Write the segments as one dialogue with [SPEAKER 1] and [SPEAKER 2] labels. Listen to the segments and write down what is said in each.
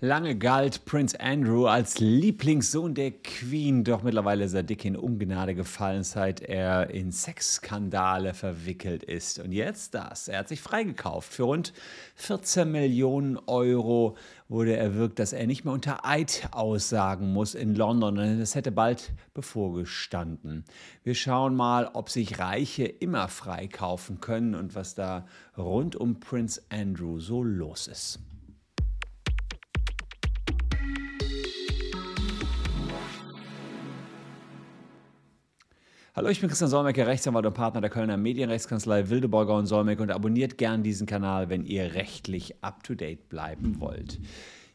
[SPEAKER 1] Lange galt Prince Andrew als Lieblingssohn der Queen, doch mittlerweile ist er dick in Ungnade gefallen, seit er in Sexskandale verwickelt ist. Und jetzt das. Er hat sich freigekauft. Für rund 14 Millionen Euro wurde erwirkt, dass er nicht mehr unter Eid aussagen muss in London. Das hätte bald bevorgestanden. Wir schauen mal, ob sich Reiche immer freikaufen können und was da rund um Prince Andrew so los ist. Hallo, ich bin Christian Solmecke, Rechtsanwalt und Partner der Kölner Medienrechtskanzlei Wildeborger und Solmecke und abonniert gern diesen Kanal, wenn ihr rechtlich up-to-date bleiben wollt.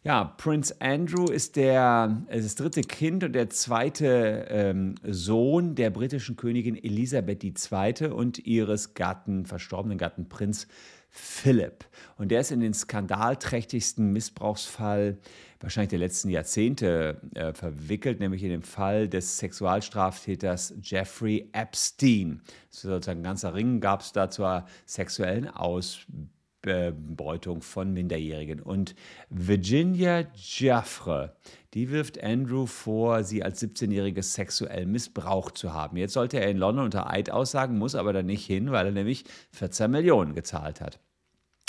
[SPEAKER 1] Ja, Prince Andrew ist, der, das dritte Kind und der zweite ähm, Sohn der britischen Königin Elisabeth II. und ihres Gatten, verstorbenen Gatten Prinz Philipp. Und der ist in den skandalträchtigsten Missbrauchsfall wahrscheinlich der letzten Jahrzehnte äh, verwickelt, nämlich in dem Fall des Sexualstraftäters Jeffrey Epstein. Sozusagen ein ganzer Ring gab es da zur sexuellen Ausbeutung von Minderjährigen. Und Virginia Jaffre, die wirft Andrew vor, sie als 17-Jährige sexuell missbraucht zu haben. Jetzt sollte er in London unter Eid aussagen, muss aber da nicht hin, weil er nämlich 14 Millionen gezahlt hat.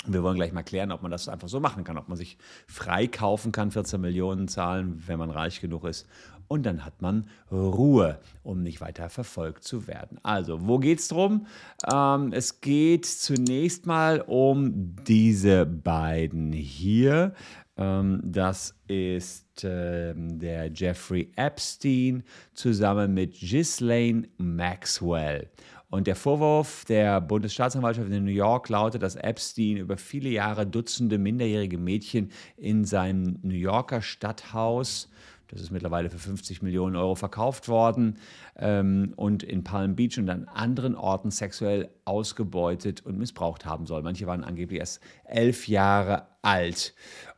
[SPEAKER 1] Wir wollen gleich mal klären, ob man das einfach so machen kann, ob man sich frei kaufen kann, 14 Millionen zahlen, wenn man reich genug ist. Und dann hat man Ruhe, um nicht weiter verfolgt zu werden. Also, wo geht es drum? Ähm, es geht zunächst mal um diese beiden hier. Ähm, das ist äh, der Jeffrey Epstein zusammen mit Ghislaine Maxwell. Und der Vorwurf der Bundesstaatsanwaltschaft in New York lautet, dass Epstein über viele Jahre Dutzende minderjährige Mädchen in seinem New Yorker Stadthaus das ist mittlerweile für 50 Millionen Euro verkauft worden ähm, und in Palm Beach und an anderen Orten sexuell ausgebeutet und missbraucht haben soll. Manche waren angeblich erst elf Jahre alt.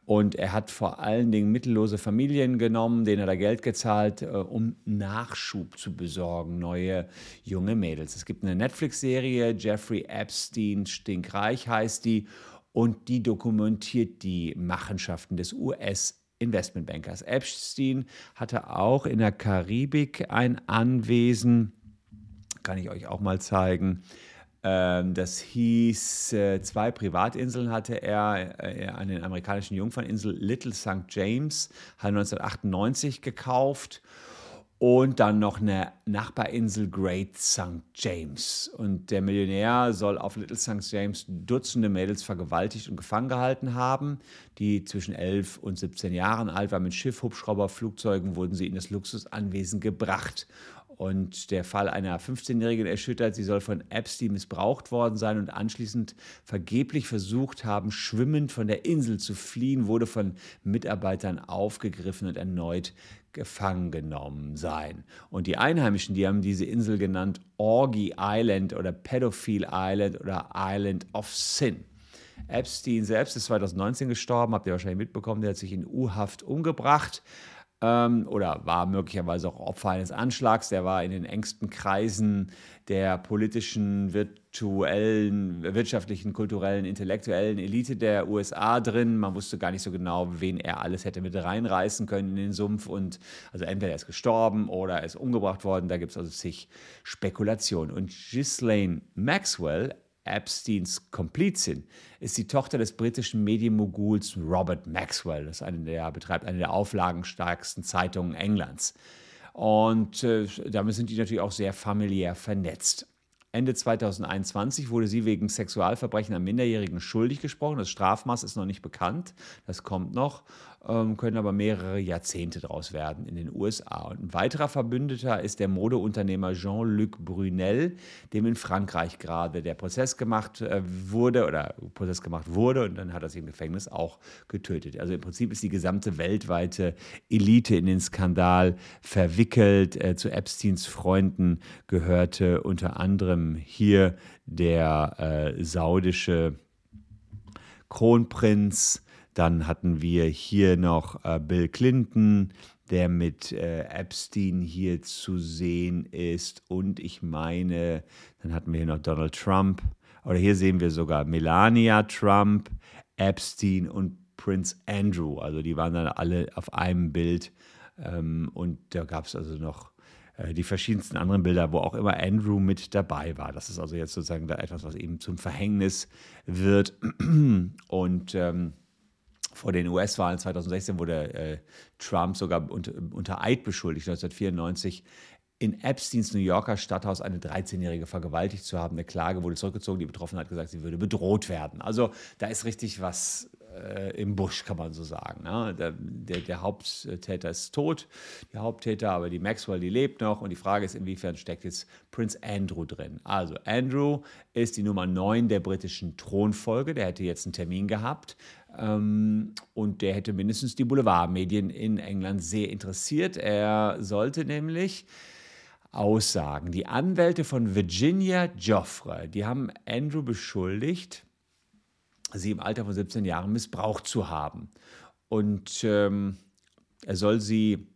[SPEAKER 1] Und er hat vor allen Dingen mittellose Familien genommen, denen er Geld gezahlt, äh, um Nachschub zu besorgen, neue junge Mädels. Es gibt eine Netflix-Serie, Jeffrey Epstein Stinkreich heißt die, und die dokumentiert die Machenschaften des US- Investmentbankers. Epstein hatte auch in der Karibik ein Anwesen, kann ich euch auch mal zeigen. Ähm, das hieß, äh, zwei Privatinseln hatte er äh, an den amerikanischen Jungferninsel Little St. James, hat 1998 gekauft und dann noch eine Nachbarinsel Great St. James. Und der Millionär soll auf Little St. James Dutzende Mädels vergewaltigt und gefangen gehalten haben, die zwischen 11 und 17 Jahren alt waren. Mit Schiff, Hubschrauber, Flugzeugen wurden sie in das Luxusanwesen gebracht und der Fall einer 15-Jährigen erschüttert. Sie soll von Epstein missbraucht worden sein und anschließend vergeblich versucht haben, schwimmend von der Insel zu fliehen, wurde von Mitarbeitern aufgegriffen und erneut gefangen genommen sein. Und die Einheimischen, die haben diese Insel genannt Orgy Island oder Pedophile Island oder Island of Sin. Epstein selbst ist 2019 gestorben, habt ihr wahrscheinlich mitbekommen, der hat sich in U-Haft umgebracht ähm, oder war möglicherweise auch Opfer eines Anschlags. Der war in den engsten Kreisen der politischen, virtuellen, wirtschaftlichen, kulturellen, intellektuellen Elite der USA drin. Man wusste gar nicht so genau, wen er alles hätte mit reinreißen können in den Sumpf. Und also entweder er ist gestorben oder er ist umgebracht worden. Da gibt es also zig Spekulationen. Und Ghislaine Maxwell Epsteins Komplizin ist die Tochter des britischen Medienmoguls Robert Maxwell. Das eine der, betreibt eine der auflagenstärksten Zeitungen Englands. Und äh, damit sind die natürlich auch sehr familiär vernetzt. Ende 2021 wurde sie wegen Sexualverbrechen an Minderjährigen schuldig gesprochen. Das Strafmaß ist noch nicht bekannt, das kommt noch, können aber mehrere Jahrzehnte daraus werden in den USA. Und ein weiterer Verbündeter ist der Modeunternehmer Jean-Luc Brunel, dem in Frankreich gerade der Prozess gemacht äh, wurde oder Prozess gemacht wurde und dann hat er sich im Gefängnis auch getötet. Also im Prinzip ist die gesamte weltweite Elite in den Skandal verwickelt. Äh, zu Epsteins Freunden gehörte unter anderem hier der äh, saudische Kronprinz. Dann hatten wir hier noch äh, Bill Clinton, der mit äh, Epstein hier zu sehen ist. Und ich meine, dann hatten wir hier noch Donald Trump. Oder hier sehen wir sogar Melania Trump, Epstein und Prince Andrew. Also die waren dann alle auf einem Bild ähm, und da gab es also noch äh, die verschiedensten anderen Bilder, wo auch immer Andrew mit dabei war. Das ist also jetzt sozusagen da etwas, was eben zum Verhängnis wird. Und ähm, vor den US-Wahlen 2016 wurde äh, Trump sogar unter, unter Eid beschuldigt, 1994 in Epsteins New Yorker Stadthaus eine 13-Jährige vergewaltigt zu haben. Eine Klage wurde zurückgezogen. Die Betroffene hat gesagt, sie würde bedroht werden. Also da ist richtig was äh, im Busch, kann man so sagen. Ja? Der, der, der, Haupttäter ist tot, die Haupttäter, aber die Maxwell, die lebt noch. Und die Frage ist, inwiefern steckt jetzt Prince Andrew drin? Also Andrew ist die Nummer 9 der britischen Thronfolge. Der hätte jetzt einen Termin gehabt. Ähm, und der hätte mindestens die Boulevardmedien in England sehr interessiert. Er sollte nämlich Aussagen. Die Anwälte von Virginia Joffre, die haben Andrew beschuldigt, sie im Alter von 17 Jahren missbraucht zu haben. Und ähm, er soll sie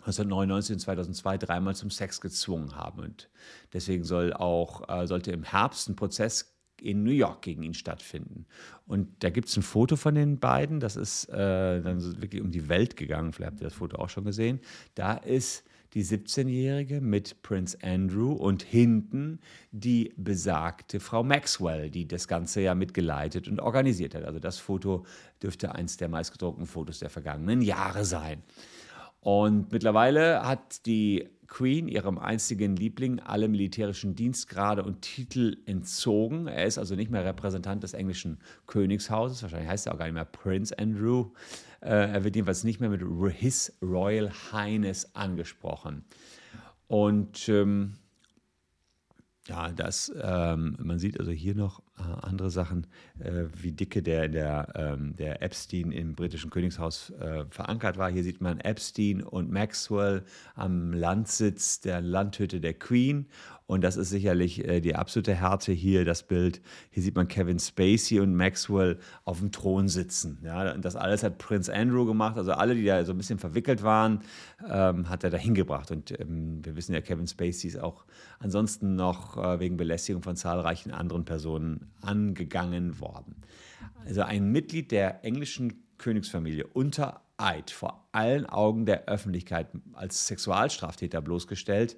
[SPEAKER 1] 1999 und 2002 dreimal zum Sex gezwungen haben. Und deswegen soll auch, äh, sollte im Herbst ein Prozess in New York gegen ihn stattfinden. Und da gibt es ein Foto von den beiden, das ist äh, dann wirklich um die Welt gegangen, vielleicht habt ihr das Foto auch schon gesehen. Da ist die 17-Jährige mit Prince Andrew und hinten die besagte Frau Maxwell, die das Ganze ja mitgeleitet und organisiert hat. Also das Foto dürfte eins der meistgedruckten Fotos der vergangenen Jahre sein. Und mittlerweile hat die Queen ihrem einzigen Liebling alle militärischen Dienstgrade und Titel entzogen. Er ist also nicht mehr Repräsentant des englischen Königshauses. Wahrscheinlich heißt er auch gar nicht mehr Prince Andrew. Äh, er wird jedenfalls nicht mehr mit His Royal Highness angesprochen. Und ähm, ja, das, ähm, man sieht also hier noch andere Sachen, äh, wie dicke der, der, ähm, der Epstein im britischen Königshaus äh, verankert war. Hier sieht man Epstein und Maxwell am Landsitz der Landhütte der Queen und das ist sicherlich äh, die absolute Härte hier, das Bild. Hier sieht man Kevin Spacey und Maxwell auf dem Thron sitzen. Ja, das alles hat Prince Andrew gemacht. Also alle, die da so ein bisschen verwickelt waren, ähm, hat er da hingebracht. Und ähm, wir wissen ja, Kevin Spacey ist auch ansonsten noch äh, wegen Belästigung von zahlreichen anderen Personen angegangen worden. Also ein Mitglied der englischen Königsfamilie unter Eid vor allen Augen der Öffentlichkeit als Sexualstraftäter bloßgestellt.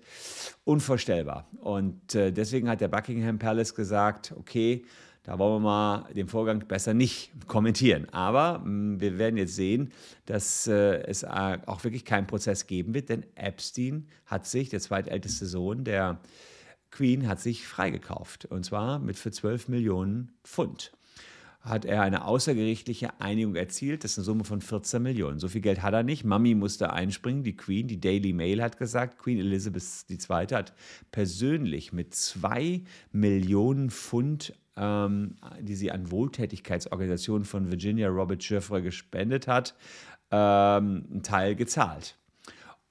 [SPEAKER 1] Unvorstellbar. Und äh, deswegen hat der Buckingham Palace gesagt, okay, da wollen wir mal den Vorgang besser nicht kommentieren. Aber mh, hm, wir werden jetzt sehen, dass äh, es äh, auch wirklich keinen Prozess geben wird, denn Epstein hat sich, der zweitälteste Sohn der Queen, hat sich freigekauft. Und zwar mit für 12 Millionen Pfund hat er eine außergerichtliche Einigung erzielt. Das ist eine Summe von 14 Millionen. So viel Geld hat er nicht. Mami musste einspringen. Die Queen, die Daily Mail hat gesagt, Queen Elizabeth II. hat persönlich mit zwei Millionen Pfund, ähm, die sie an Wohltätigkeitsorganisationen von Virginia Robert Jeffrey gespendet hat, ähm, einen Teil gezahlt.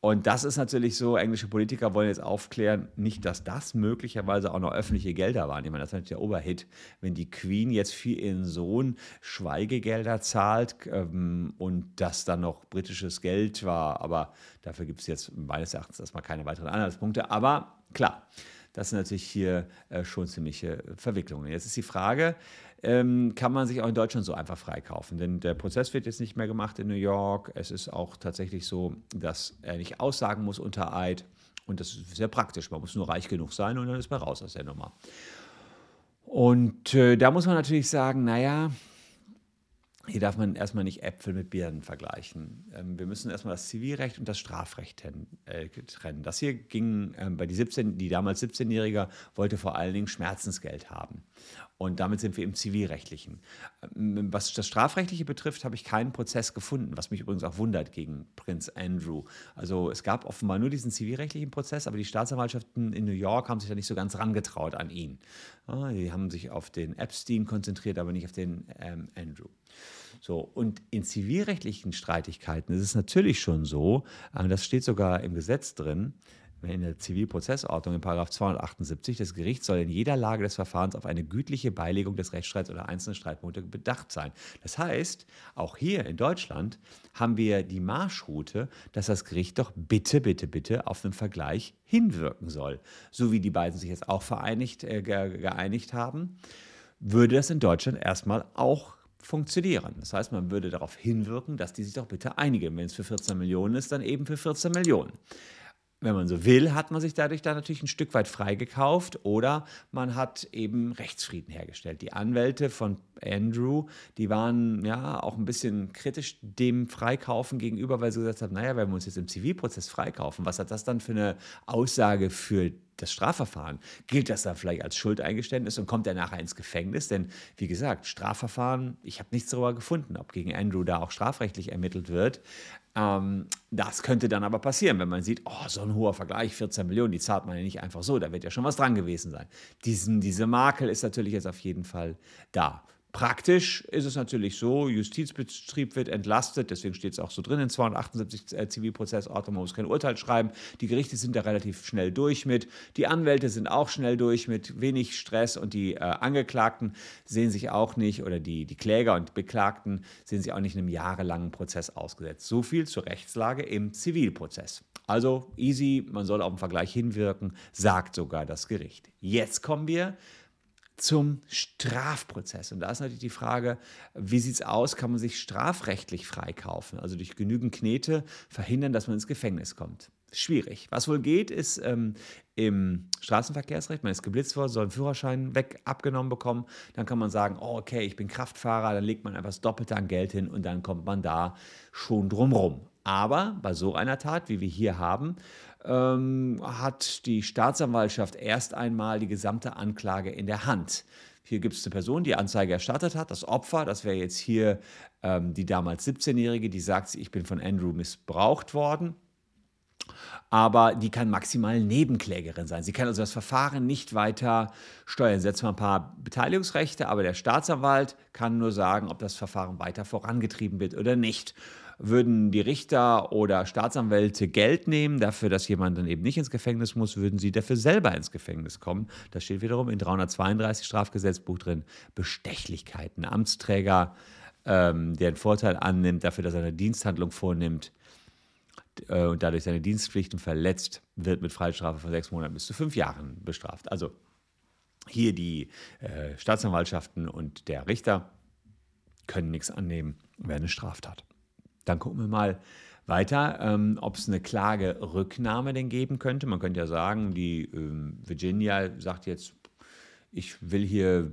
[SPEAKER 1] Und das ist natürlich so, englische Politiker wollen jetzt aufklären, nicht, dass das möglicherweise auch noch öffentliche Gelder waren. Ich meine, das ist natürlich der Oberhit, wenn die Queen jetzt für ihren Sohn Schweigegelder zahlt ähm, und das dann noch britisches Geld war. Aber dafür gibt es jetzt meines Erachtens erstmal keine weiteren Anhaltspunkte. Aber klar, das sind natürlich hier äh, schon ziemliche Verwicklungen. Jetzt ist die Frage, ähm, kann man sich auch in Deutschland so einfach freikaufen. Denn der Prozess wird jetzt nicht mehr gemacht in New York. Es ist auch tatsächlich so, dass er nicht aussagen muss unter Eid. Und das ist sehr praktisch. Man muss nur reich genug sein und dann ist man raus aus der Nummer. Und äh, da muss man natürlich sagen, naja, hier darf man erstmal nicht Äpfel mit Birnen vergleichen. Ähm, wir müssen erstmal das Zivilrecht und das Strafrecht äh, trennen. Das hier ging ähm, bei die 17, die damals 17-Jährige wollte vor allen Dingen Schmerzensgeld haben. Und damit sind wir im Zivilrechtlichen. Ähm, was das Strafrechtliche betrifft, habe ich keinen Prozess gefunden, was mich übrigens auch wundert gegen Prinz Andrew. Also es gab offenbar nur diesen zivilrechtlichen Prozess, aber die Staatsanwaltschaften in New York haben sich da nicht so ganz rangetraut an ihn. Die haben sich auf den Epstein konzentriert, aber nicht auf den ähm, Andrew. So, und in zivilrechtlichen Streitigkeiten ist es natürlich schon so, äh, das steht sogar im Gesetz drin, in der Zivilprozessordnung in 278, das Gericht soll in jeder Lage des Verfahrens auf eine gütliche Beilegung des Rechtsstreits oder einzelnen Streitpunkte bedacht sein. Das heißt, auch hier in Deutschland haben wir die Marschroute, dass das Gericht doch bitte, bitte, bitte auf einen Vergleich hinwirken soll. So wie die beiden sich jetzt auch vereinigt, äh, geeinigt haben, würde das in Deutschland erstmal auch funktionieren. Das heißt, man würde darauf hinwirken, dass die sich doch bitte einigen. Wenn es für 14 Millionen ist, dann eben für 14 Millionen wenn man so will, hat man sich dadurch dann natürlich ein Stück weit freigekauft oder man hat eben Rechtsfrieden hergestellt. Die Anwälte von Andrew, die waren ja auch ein bisschen kritisch dem Freikaufen gegenüber, weil sie gesagt haben, naja, wenn wir uns jetzt im Zivilprozess freikaufen, was hat das dann für eine Aussage für das Strafverfahren? Gilt das dann vielleicht als Schuldeingeständnis und kommt er nachher ins Gefängnis? Denn wie gesagt, Strafverfahren, ich habe nichts darüber gefunden, ob gegen Andrew da auch strafrechtlich ermittelt wird. Ähm, das könnte dann aber passieren, wenn man sieht, oh, so ein hoher Vergleich, 14 Millionen, die zahlt man ja nicht einfach so, da wird ja schon was dran gewesen sein. Diesen, diese Makel ist natürlich jetzt auf jeden Fall da. Praktisch ist es natürlich so, Justizbetrieb wird entlastet, deswegen steht es auch so drin in 278 äh, man muss kein Urteil schreiben. Die Gerichte sind da relativ schnell durch mit, die Anwälte sind auch schnell durch mit, wenig Stress und die äh, Angeklagten sehen sich auch nicht, oder die, die Kläger und Beklagten sehen sich auch nicht einem jahrelangen Prozess ausgesetzt. So viel zur Rechtslage im Zivilprozess. Also easy, man soll auf den Vergleich hinwirken, sagt sogar das Gericht. Jetzt kommen wir zum Strafprozess. Und da ist natürlich die Frage, wie sieht es aus? Kann man sich strafrechtlich freikaufen? Also durch genügend Knete verhindern, dass man ins Gefängnis kommt. Schwierig. Was wohl geht, ist ähm, im Straßenverkehrsrecht, man ist geblitzt worden, soll einen Führerschein weg abgenommen bekommen. Dann kann man sagen, oh, okay, ich bin Kraftfahrer, dann legt man einfach das Doppelte an Geld hin und dann kommt man da schon drumrum. Aber bei so einer Tat, wie wir hier haben, ähm, hat die Staatsanwaltschaft erst einmal die gesamte Anklage in der Hand. Hier gibt es eine Person, die Anzeige erstattet hat, das Opfer, das wäre jetzt hier ähm, die damals 17-Jährige, die sagt, ich bin von Andrew missbraucht worden. Aber die kann maximal Nebenklägerin sein. Sie kann also das Verfahren nicht weiter steuern. Setzt mal ein paar Beteiligungsrechte, aber der Staatsanwalt kann nur sagen, ob das Verfahren weiter vorangetrieben wird oder nicht würden die Richter oder Staatsanwälte Geld nehmen dafür, dass jemand dann eben nicht ins Gefängnis muss, würden sie dafür selber ins Gefängnis kommen. Das steht wiederum in 332 Strafgesetzbuch drin. Bestechlichkeiten. Amtsträger, ähm, der einen Vorteil annimmt dafür, dass er eine Diensthandlung vornimmt äh, und dadurch seine Dienstpflichten verletzt, wird mit Freistrafe von sechs Monaten bis zu fünf Jahren bestraft. Also hier die äh, Staatsanwaltschaften und der Richter können nichts annehmen, wäre eine Straftat. Dann gucken wir mal weiter, ähm, ob es eine Klagerücknahme denn geben könnte. Man könnte ja sagen, die ähm, Virginia sagt jetzt, ich will hier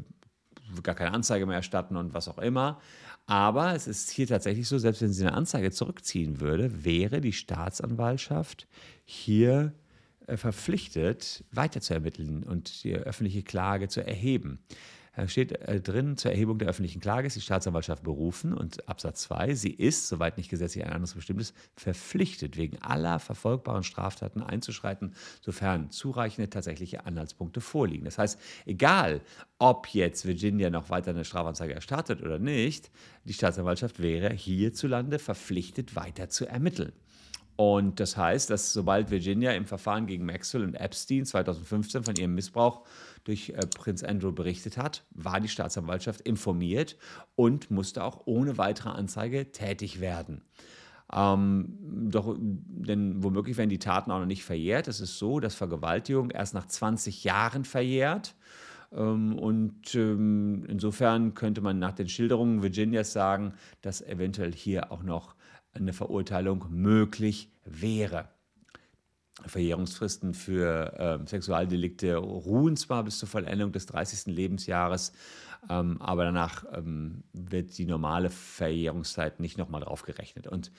[SPEAKER 1] gar keine Anzeige mehr erstatten und was auch immer. Aber es ist hier tatsächlich so, selbst wenn sie eine Anzeige zurückziehen würde, wäre die Staatsanwaltschaft hier äh, verpflichtet, weiter zu ermitteln und die öffentliche Klage zu erheben. Da steht äh, drin, zur Erhebung der öffentlichen Klage ist die Staatsanwaltschaft berufen und Absatz 2, sie ist, soweit nicht gesetzlich ein anderes bestimmt ist, verpflichtet, wegen aller verfolgbaren Straftaten einzuschreiten, sofern zureichende tatsächliche Anhaltspunkte vorliegen. Das heißt, egal, ob jetzt Virginia noch weiter eine Strafanzeige erstattet oder nicht, die Staatsanwaltschaft wäre hierzulande verpflichtet, weiter zu ermitteln. Und das heißt, dass sobald Virginia im Verfahren gegen Maxwell und Epstein 2015 von ihrem Missbrauch durch äh, Prinz Andrew berichtet hat, war die Staatsanwaltschaft informiert und musste auch ohne weitere Anzeige tätig werden. Ähm, doch, denn womöglich werden die Taten auch noch nicht verjährt. Es ist so, dass Vergewaltigung erst nach 20 Jahren verjährt. Ähm, und ähm, insofern könnte man nach den Schilderungen Virginias sagen, dass eventuell hier auch noch eine Verurteilung möglich wäre. Verjährungsfristen für äh, Sexualdelikte ruhen zwar bis zur Vollendung des 30. Lebensjahres, ähm, aber danach ähm, wird die normale Verjährungszeit nicht nochmal drauf gerechnet. Und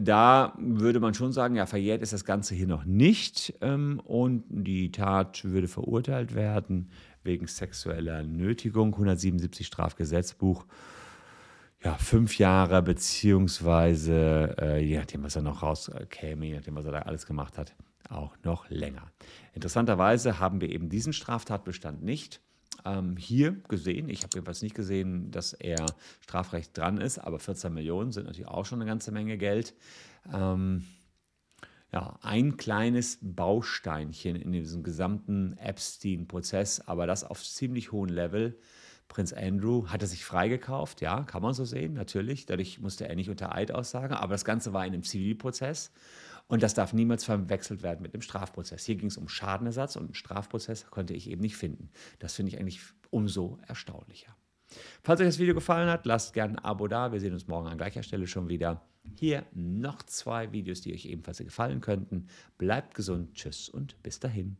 [SPEAKER 1] da würde man schon sagen, ja, verjährt ist das Ganze hier noch nicht ähm, und die Tat würde verurteilt werden wegen sexueller Nötigung, 177 Strafgesetzbuch ja, fünf Jahre, beziehungsweise, äh, je nachdem, was er noch rauskäme, je nachdem, was er da alles gemacht hat, auch noch länger. Interessanterweise haben wir eben diesen Straftatbestand nicht ähm, hier gesehen. Ich habe jedenfalls nicht gesehen, dass er strafrecht dran ist, aber 14 Millionen sind natürlich auch schon eine ganze Menge Geld. Ähm, ja, ein kleines Bausteinchen in diesem gesamten Epstein-Prozess, aber das auf ziemlich hohem Level. Prinz Andrew hatte sich freigekauft, ja, kann man so sehen, natürlich. Dadurch musste er nicht unter Eid aussagen, aber das Ganze war in einem Zivilprozess und das darf niemals verwechselt werden mit dem Strafprozess. Hier ging es um Schadenersatz und einen Strafprozess konnte ich eben nicht finden. Das finde ich eigentlich umso erstaunlicher. Falls euch das Video gefallen hat, lasst gerne ein Abo da. Wir sehen uns morgen an gleicher Stelle schon wieder. Hier noch zwei Videos, die euch ebenfalls gefallen könnten. Bleibt gesund, tschüss und bis dahin.